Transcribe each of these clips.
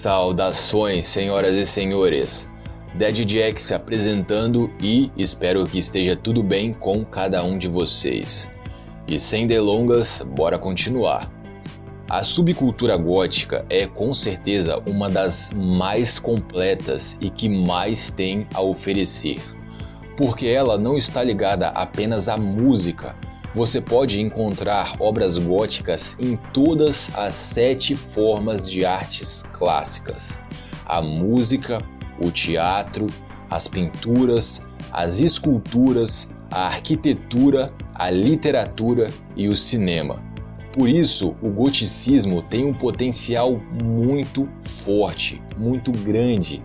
Saudações, senhoras e senhores. Dead Jack se apresentando e espero que esteja tudo bem com cada um de vocês. E sem delongas, bora continuar. A subcultura gótica é com certeza uma das mais completas e que mais tem a oferecer, porque ela não está ligada apenas à música. Você pode encontrar obras góticas em todas as sete formas de artes clássicas: a música, o teatro, as pinturas, as esculturas, a arquitetura, a literatura e o cinema. Por isso, o goticismo tem um potencial muito forte, muito grande.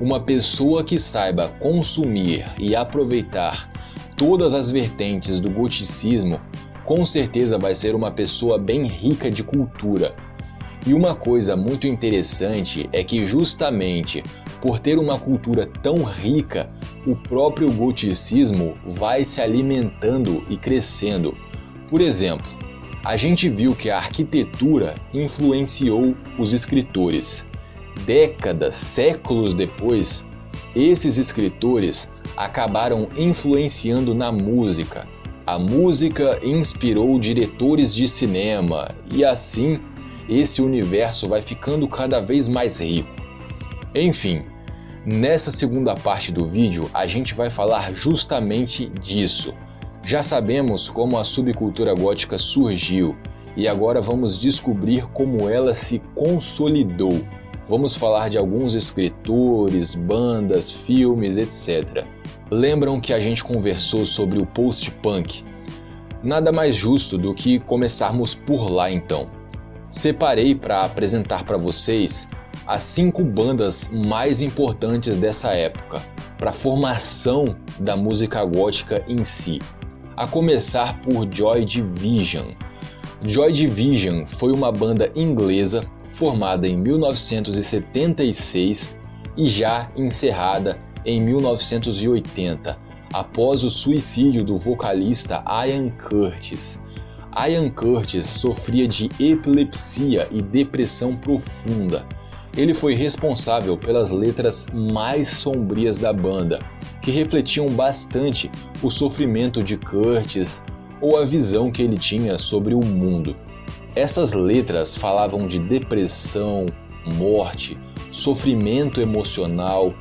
Uma pessoa que saiba consumir e aproveitar todas as vertentes do goticismo, com certeza vai ser uma pessoa bem rica de cultura. E uma coisa muito interessante é que, justamente por ter uma cultura tão rica, o próprio goticismo vai se alimentando e crescendo. Por exemplo, a gente viu que a arquitetura influenciou os escritores. Décadas, séculos depois, esses escritores acabaram influenciando na música. A música inspirou diretores de cinema e assim esse universo vai ficando cada vez mais rico. Enfim, nessa segunda parte do vídeo a gente vai falar justamente disso já sabemos como a subcultura gótica surgiu e agora vamos descobrir como ela se consolidou. Vamos falar de alguns escritores, bandas, filmes, etc. Lembram que a gente conversou sobre o post-punk? Nada mais justo do que começarmos por lá então. Separei para apresentar para vocês as cinco bandas mais importantes dessa época, para a formação da música gótica em si a começar por Joy Division. Joy Division foi uma banda inglesa formada em 1976 e já encerrada em 1980, após o suicídio do vocalista Ian Curtis. Ian Curtis sofria de epilepsia e depressão profunda. Ele foi responsável pelas letras mais sombrias da banda, que refletiam bastante o sofrimento de Curtis ou a visão que ele tinha sobre o mundo. Essas letras falavam de depressão, morte, sofrimento emocional.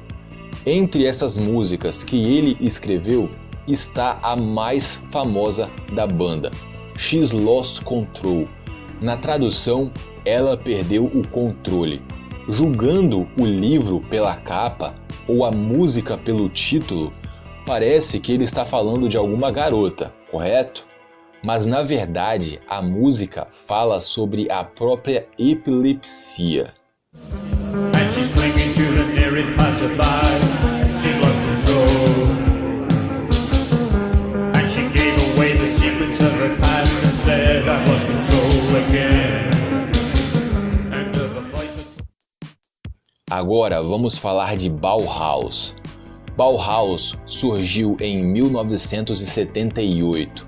Entre essas músicas que ele escreveu está a mais famosa da banda, She's Lost Control. Na tradução, ela perdeu o controle. Julgando o livro pela capa, ou a música pelo título, parece que ele está falando de alguma garota, correto? Mas na verdade, a música fala sobre a própria epilepsia. Agora vamos falar de Bauhaus. Bauhaus surgiu em 1978.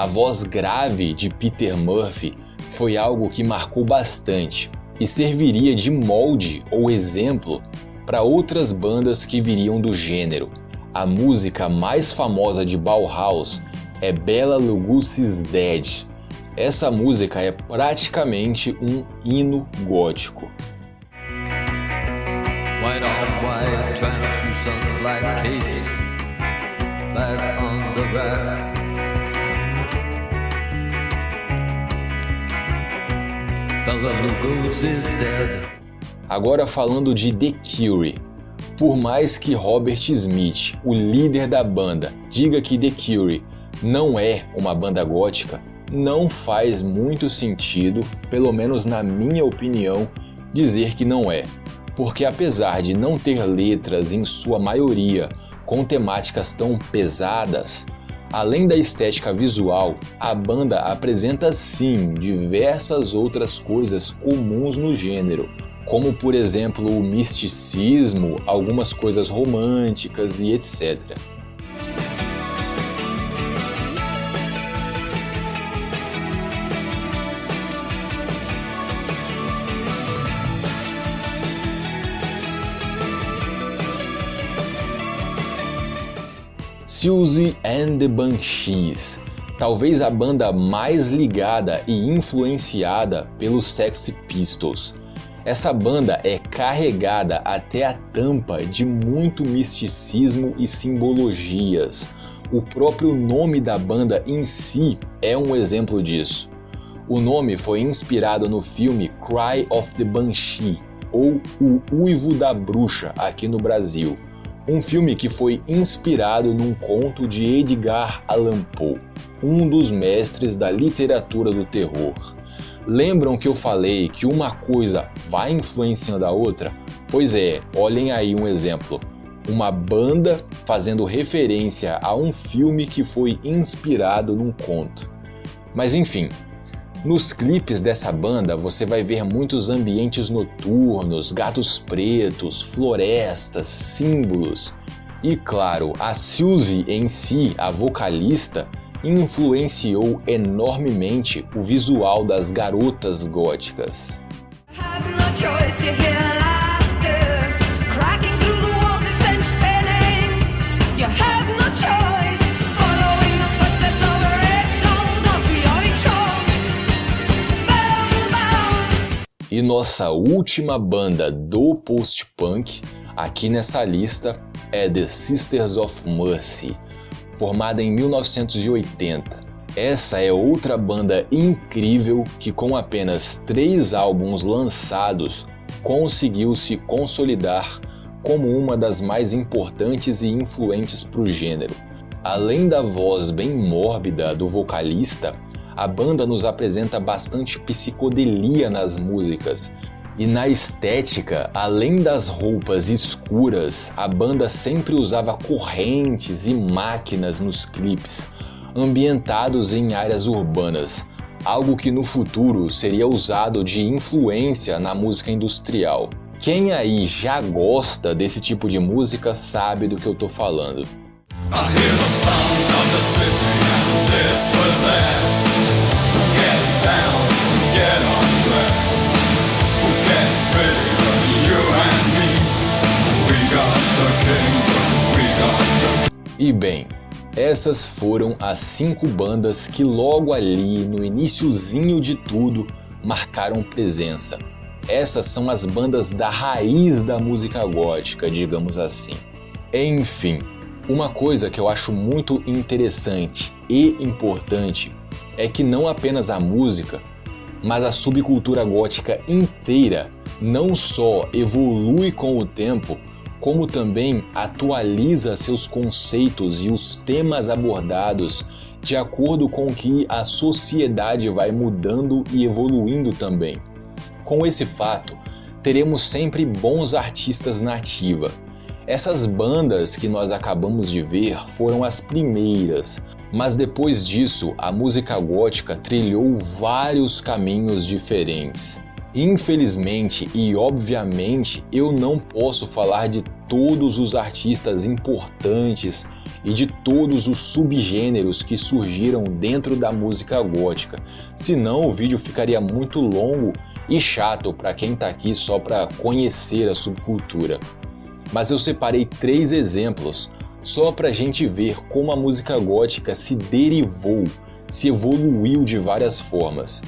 A voz grave de Peter Murphy foi algo que marcou bastante e serviria de molde ou exemplo para outras bandas que viriam do gênero. A música mais famosa de Bauhaus é Bela Lugosi's Dead. Essa música é praticamente um hino gótico. White on white, translucent capes Back on the rack Agora falando de The Cure. Por mais que Robert Smith, o líder da banda, diga que The Cure não é uma banda gótica, não faz muito sentido, pelo menos na minha opinião, dizer que não é porque apesar de não ter letras em sua maioria com temáticas tão pesadas, além da estética visual, a banda apresenta sim diversas outras coisas comuns no gênero, como por exemplo o misticismo, algumas coisas românticas e etc. Susie and the Banshees, talvez a banda mais ligada e influenciada pelos Sex Pistols. Essa banda é carregada até a tampa de muito misticismo e simbologias. O próprio nome da banda em si é um exemplo disso. O nome foi inspirado no filme Cry of the Banshee, ou O Uivo da Bruxa, aqui no Brasil. Um filme que foi inspirado num conto de Edgar Allan Poe, um dos mestres da literatura do terror. Lembram que eu falei que uma coisa vai influenciando a outra? Pois é, olhem aí um exemplo. Uma banda fazendo referência a um filme que foi inspirado num conto. Mas enfim, nos clipes dessa banda você vai ver muitos ambientes noturnos, gatos pretos, florestas, símbolos. E claro, a Suzy em si, a vocalista, influenciou enormemente o visual das garotas góticas. E nossa última banda do post-punk aqui nessa lista é The Sisters of Mercy, formada em 1980. Essa é outra banda incrível que, com apenas três álbuns lançados, conseguiu se consolidar como uma das mais importantes e influentes para o gênero. Além da voz bem mórbida do vocalista, a banda nos apresenta bastante psicodelia nas músicas. E na estética, além das roupas escuras, a banda sempre usava correntes e máquinas nos clipes, ambientados em áreas urbanas, algo que no futuro seria usado de influência na música industrial. Quem aí já gosta desse tipo de música sabe do que eu tô falando. E bem, essas foram as cinco bandas que logo ali no iníciozinho de tudo marcaram presença. Essas são as bandas da raiz da música gótica, digamos assim. Enfim, uma coisa que eu acho muito interessante e importante é que não apenas a música, mas a subcultura gótica inteira não só evolui com o tempo, como também atualiza seus conceitos e os temas abordados de acordo com que a sociedade vai mudando e evoluindo também. Com esse fato, teremos sempre bons artistas na ativa. Essas bandas que nós acabamos de ver foram as primeiras, mas depois disso a música gótica trilhou vários caminhos diferentes. Infelizmente e obviamente, eu não posso falar de todos os artistas importantes e de todos os subgêneros que surgiram dentro da música gótica, senão o vídeo ficaria muito longo e chato para quem está aqui só para conhecer a subcultura. Mas eu separei três exemplos só para a gente ver como a música gótica se derivou, se evoluiu de várias formas.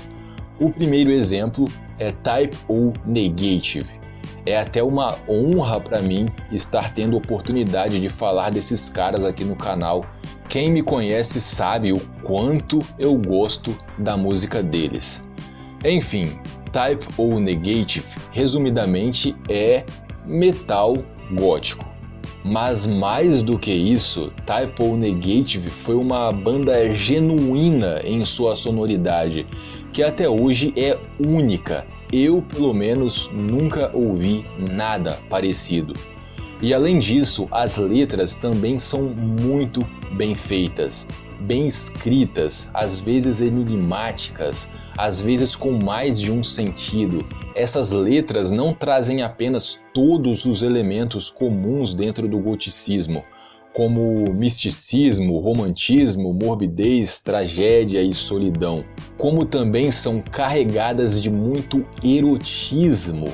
O primeiro exemplo é Type O Negative. É até uma honra para mim estar tendo oportunidade de falar desses caras aqui no canal. Quem me conhece sabe o quanto eu gosto da música deles. Enfim, Type O Negative, resumidamente, é metal gótico. Mas mais do que isso, Type O Negative foi uma banda genuína em sua sonoridade que até hoje é única. Eu, pelo menos, nunca ouvi nada parecido. E além disso, as letras também são muito bem feitas, bem escritas, às vezes enigmáticas, às vezes com mais de um sentido. Essas letras não trazem apenas todos os elementos comuns dentro do goticismo, como misticismo, romantismo, morbidez, tragédia e solidão, como também são carregadas de muito erotismo,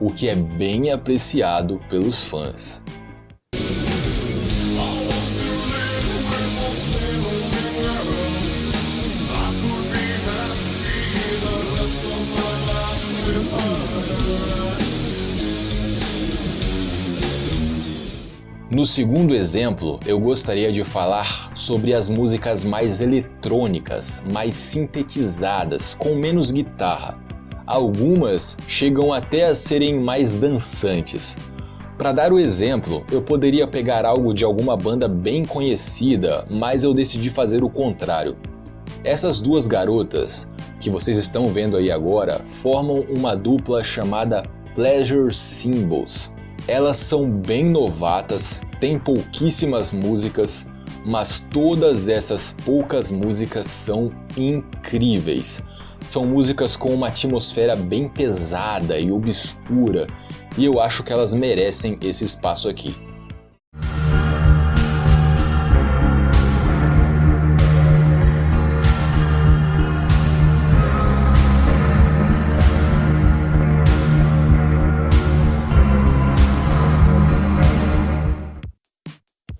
o que é bem apreciado pelos fãs. No segundo exemplo, eu gostaria de falar sobre as músicas mais eletrônicas, mais sintetizadas, com menos guitarra. Algumas chegam até a serem mais dançantes. Para dar o exemplo, eu poderia pegar algo de alguma banda bem conhecida, mas eu decidi fazer o contrário. Essas duas garotas, que vocês estão vendo aí agora, formam uma dupla chamada Pleasure Symbols. Elas são bem novatas, têm pouquíssimas músicas, mas todas essas poucas músicas são incríveis. São músicas com uma atmosfera bem pesada e obscura, e eu acho que elas merecem esse espaço aqui.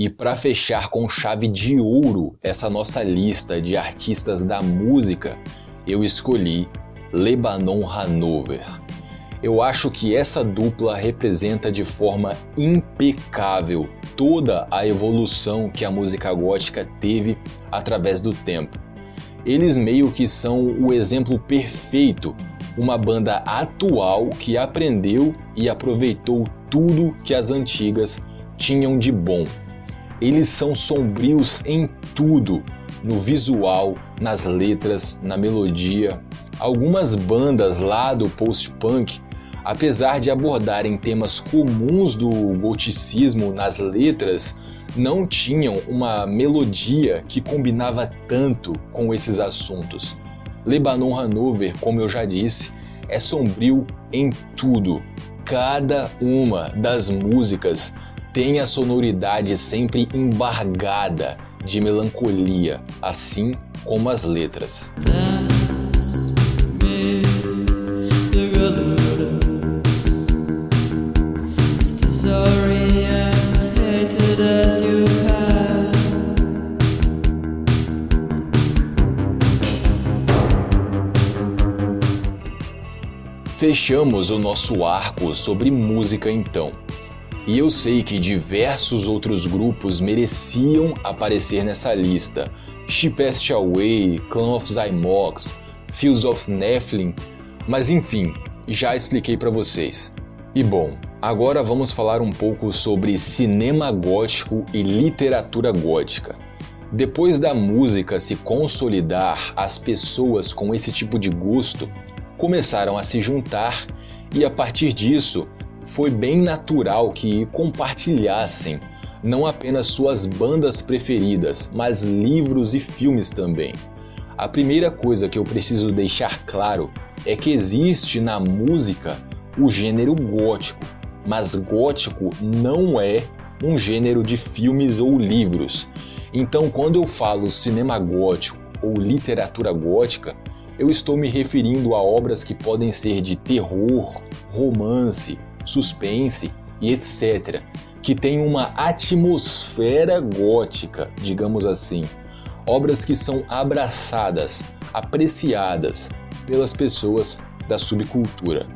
E para fechar com chave de ouro essa nossa lista de artistas da música, eu escolhi Lebanon Hanover. Eu acho que essa dupla representa de forma impecável toda a evolução que a música gótica teve através do tempo. Eles meio que são o exemplo perfeito, uma banda atual que aprendeu e aproveitou tudo que as antigas tinham de bom eles são sombrios em tudo, no visual, nas letras, na melodia. Algumas bandas lá do post-punk, apesar de abordarem temas comuns do goticismo nas letras, não tinham uma melodia que combinava tanto com esses assuntos. Lebanon Hanover, como eu já disse, é sombrio em tudo. Cada uma das músicas tem a sonoridade sempre embargada de melancolia, assim como as letras. Fechamos o nosso arco sobre música então. E eu sei que diversos outros grupos mereciam aparecer nessa lista. She Passed Away, Clan of Zymox, Fields of Nephilim, mas enfim, já expliquei para vocês. E bom, agora vamos falar um pouco sobre cinema gótico e literatura gótica. Depois da música se consolidar, as pessoas com esse tipo de gosto começaram a se juntar e a partir disso foi bem natural que compartilhassem não apenas suas bandas preferidas, mas livros e filmes também. A primeira coisa que eu preciso deixar claro é que existe na música o gênero gótico, mas gótico não é um gênero de filmes ou livros. Então, quando eu falo cinema gótico ou literatura gótica, eu estou me referindo a obras que podem ser de terror, romance, suspense e etc., que tem uma atmosfera gótica, digamos assim. Obras que são abraçadas, apreciadas pelas pessoas da subcultura.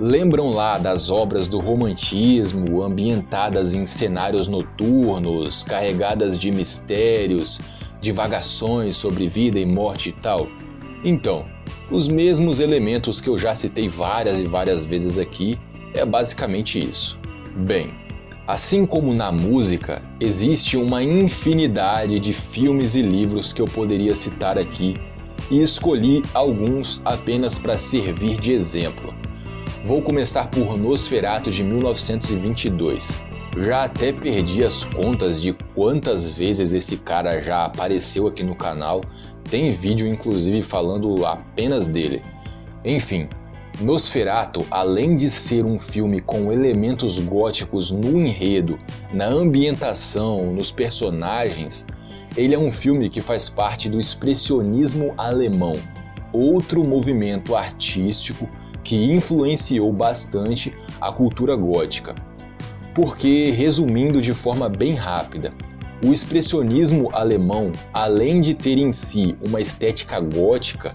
Lembram lá das obras do romantismo, ambientadas em cenários noturnos, carregadas de mistérios, divagações sobre vida e morte e tal? Então, os mesmos elementos que eu já citei várias e várias vezes aqui é basicamente isso. Bem, assim como na música, existe uma infinidade de filmes e livros que eu poderia citar aqui e escolhi alguns apenas para servir de exemplo. Vou começar por Nosferatu de 1922. Já até perdi as contas de quantas vezes esse cara já apareceu aqui no canal. Tem vídeo inclusive falando apenas dele. Enfim, Nosferatu, além de ser um filme com elementos góticos no enredo, na ambientação, nos personagens, ele é um filme que faz parte do expressionismo alemão, outro movimento artístico que influenciou bastante a cultura gótica. Porque, resumindo de forma bem rápida, o expressionismo alemão, além de ter em si uma estética gótica,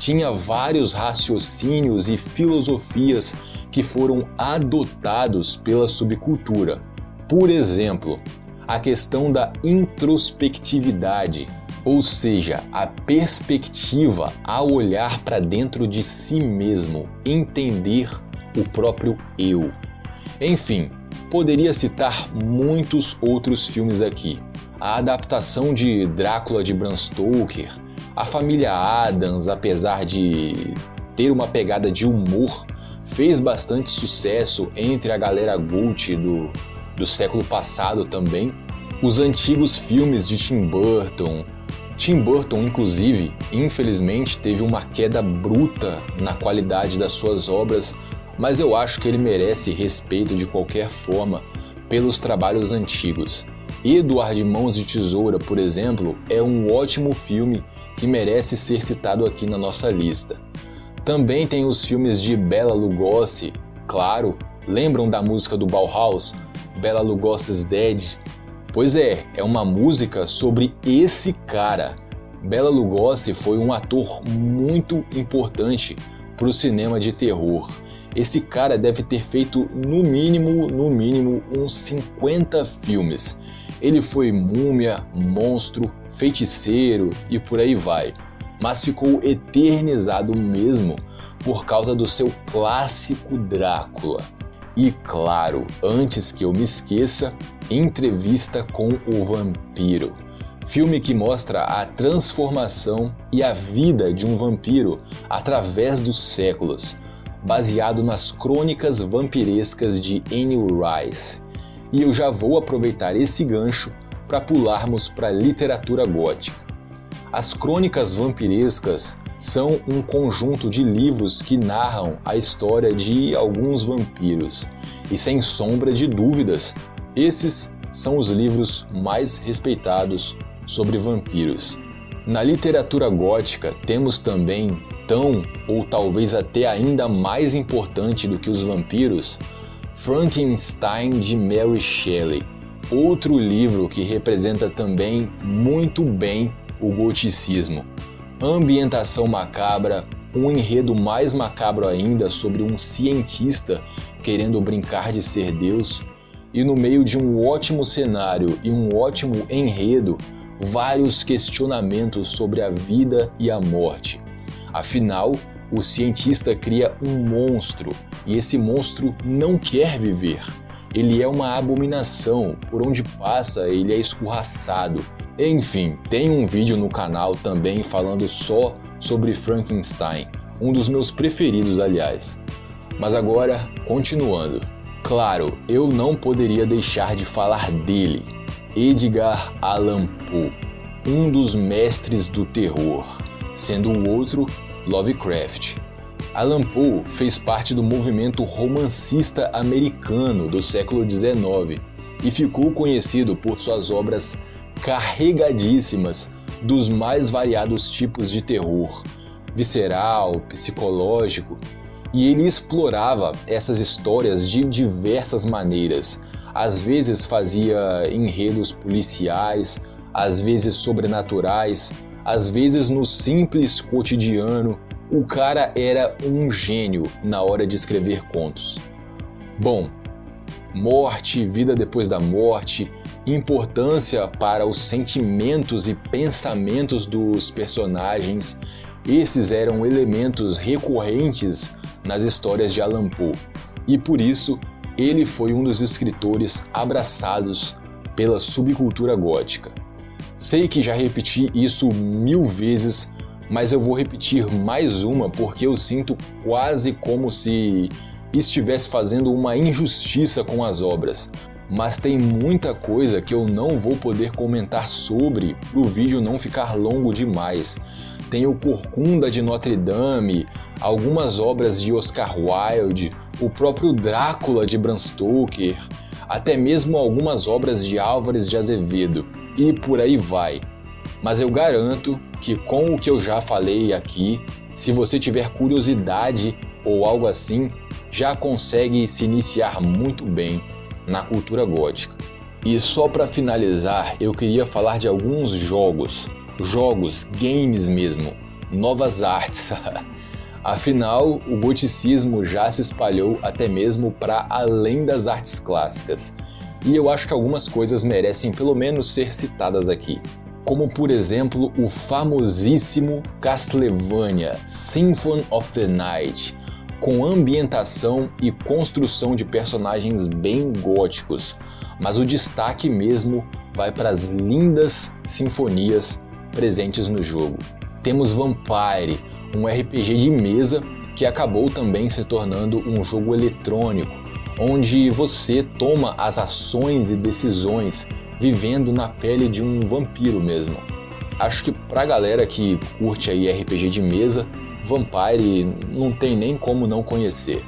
tinha vários raciocínios e filosofias que foram adotados pela subcultura. Por exemplo, a questão da introspectividade, ou seja, a perspectiva ao olhar para dentro de si mesmo, entender o próprio eu. Enfim, poderia citar muitos outros filmes aqui. A adaptação de Drácula de Bram Stoker, a família Adams, apesar de ter uma pegada de humor, fez bastante sucesso entre a galera Gucci do, do século passado também. Os antigos filmes de Tim Burton. Tim Burton, inclusive, infelizmente teve uma queda bruta na qualidade das suas obras, mas eu acho que ele merece respeito de qualquer forma pelos trabalhos antigos. Eduardo Mãos de Tesoura, por exemplo, é um ótimo filme que merece ser citado aqui na nossa lista. Também tem os filmes de Bela Lugosi, claro, lembram da música do Bauhaus, Bela Lugosi's Dead? Pois é, é uma música sobre esse cara. Bela Lugosi foi um ator muito importante para o cinema de terror. Esse cara deve ter feito no mínimo, no mínimo, uns 50 filmes. Ele foi múmia, monstro, feiticeiro e por aí vai mas ficou eternizado mesmo por causa do seu clássico Drácula. E claro, antes que eu me esqueça, entrevista com o vampiro. Filme que mostra a transformação e a vida de um vampiro através dos séculos, baseado nas crônicas vampirescas de Anne Rice. E eu já vou aproveitar esse gancho para pularmos para a literatura gótica. As crônicas vampirescas são um conjunto de livros que narram a história de alguns vampiros. E sem sombra de dúvidas, esses são os livros mais respeitados sobre vampiros. Na literatura gótica, temos também tão ou talvez até ainda mais importante do que os vampiros, Frankenstein de Mary Shelley, outro livro que representa também muito bem o goticismo. Ambientação macabra, um enredo mais macabro ainda sobre um cientista querendo brincar de ser Deus, e no meio de um ótimo cenário e um ótimo enredo, vários questionamentos sobre a vida e a morte. Afinal, o cientista cria um monstro e esse monstro não quer viver. Ele é uma abominação, por onde passa ele é escorraçado enfim, tem um vídeo no canal também falando só sobre Frankenstein, um dos meus preferidos, aliás. Mas agora, continuando. Claro, eu não poderia deixar de falar dele, Edgar Allan Poe, um dos mestres do terror, sendo o outro Lovecraft. Allan Poe fez parte do movimento romancista americano do século XIX e ficou conhecido por suas obras carregadíssimas dos mais variados tipos de terror, visceral, psicológico, e ele explorava essas histórias de diversas maneiras. Às vezes fazia enredos policiais, às vezes sobrenaturais, às vezes no simples cotidiano. O cara era um gênio na hora de escrever contos. Bom, morte, vida depois da morte, importância para os sentimentos e pensamentos dos personagens. Esses eram elementos recorrentes nas histórias de Allan Poe, e por isso ele foi um dos escritores abraçados pela subcultura gótica. Sei que já repeti isso mil vezes, mas eu vou repetir mais uma porque eu sinto quase como se estivesse fazendo uma injustiça com as obras, mas tem muita coisa que eu não vou poder comentar sobre para o vídeo não ficar longo demais. Tem o Corcunda de Notre Dame, algumas obras de Oscar Wilde, o próprio Drácula de Bram Stoker, até mesmo algumas obras de Álvares de Azevedo e por aí vai. Mas eu garanto que com o que eu já falei aqui, se você tiver curiosidade ou algo assim, já consegue se iniciar muito bem na cultura gótica. E só para finalizar, eu queria falar de alguns jogos, jogos, games mesmo, novas artes. Afinal, o goticismo já se espalhou até mesmo para além das artes clássicas. e eu acho que algumas coisas merecem pelo menos ser citadas aqui. Como por exemplo o famosíssimo Castlevania Symphony of the Night, com ambientação e construção de personagens bem góticos, mas o destaque mesmo vai para as lindas sinfonias presentes no jogo. Temos Vampire, um RPG de mesa que acabou também se tornando um jogo eletrônico, onde você toma as ações e decisões vivendo na pele de um vampiro mesmo. Acho que pra galera que curte aí RPG de mesa, Vampire não tem nem como não conhecer.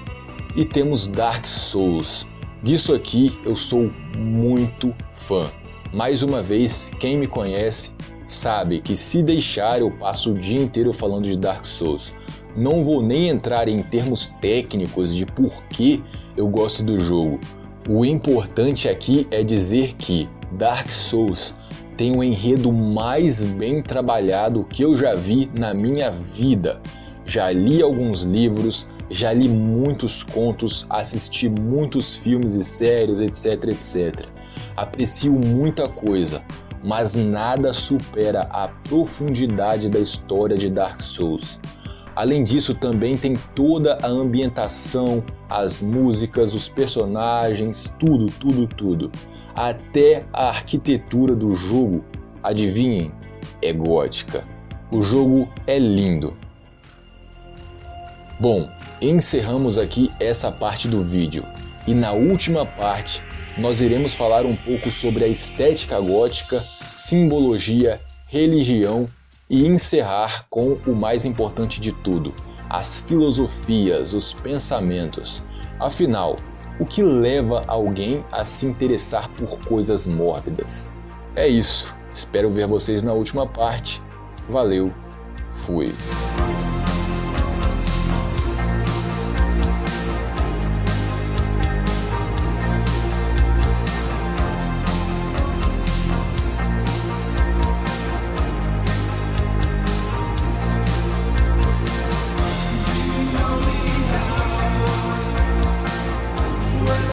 E temos Dark Souls. Disso aqui eu sou muito fã. Mais uma vez, quem me conhece sabe que se deixar eu passo o dia inteiro falando de Dark Souls. Não vou nem entrar em termos técnicos de por que eu gosto do jogo. O importante aqui é dizer que Dark Souls tem um enredo mais bem trabalhado que eu já vi na minha vida. Já li alguns livros, já li muitos contos, assisti muitos filmes e séries, etc, etc. Aprecio muita coisa, mas nada supera a profundidade da história de Dark Souls. Além disso, também tem toda a ambientação, as músicas, os personagens, tudo, tudo, tudo. Até a arquitetura do jogo, adivinhem, é gótica. O jogo é lindo. Bom, encerramos aqui essa parte do vídeo e na última parte nós iremos falar um pouco sobre a estética gótica, simbologia, religião e encerrar com o mais importante de tudo, as filosofias, os pensamentos. Afinal, o que leva alguém a se interessar por coisas mórbidas? É isso. Espero ver vocês na última parte. Valeu. Fui.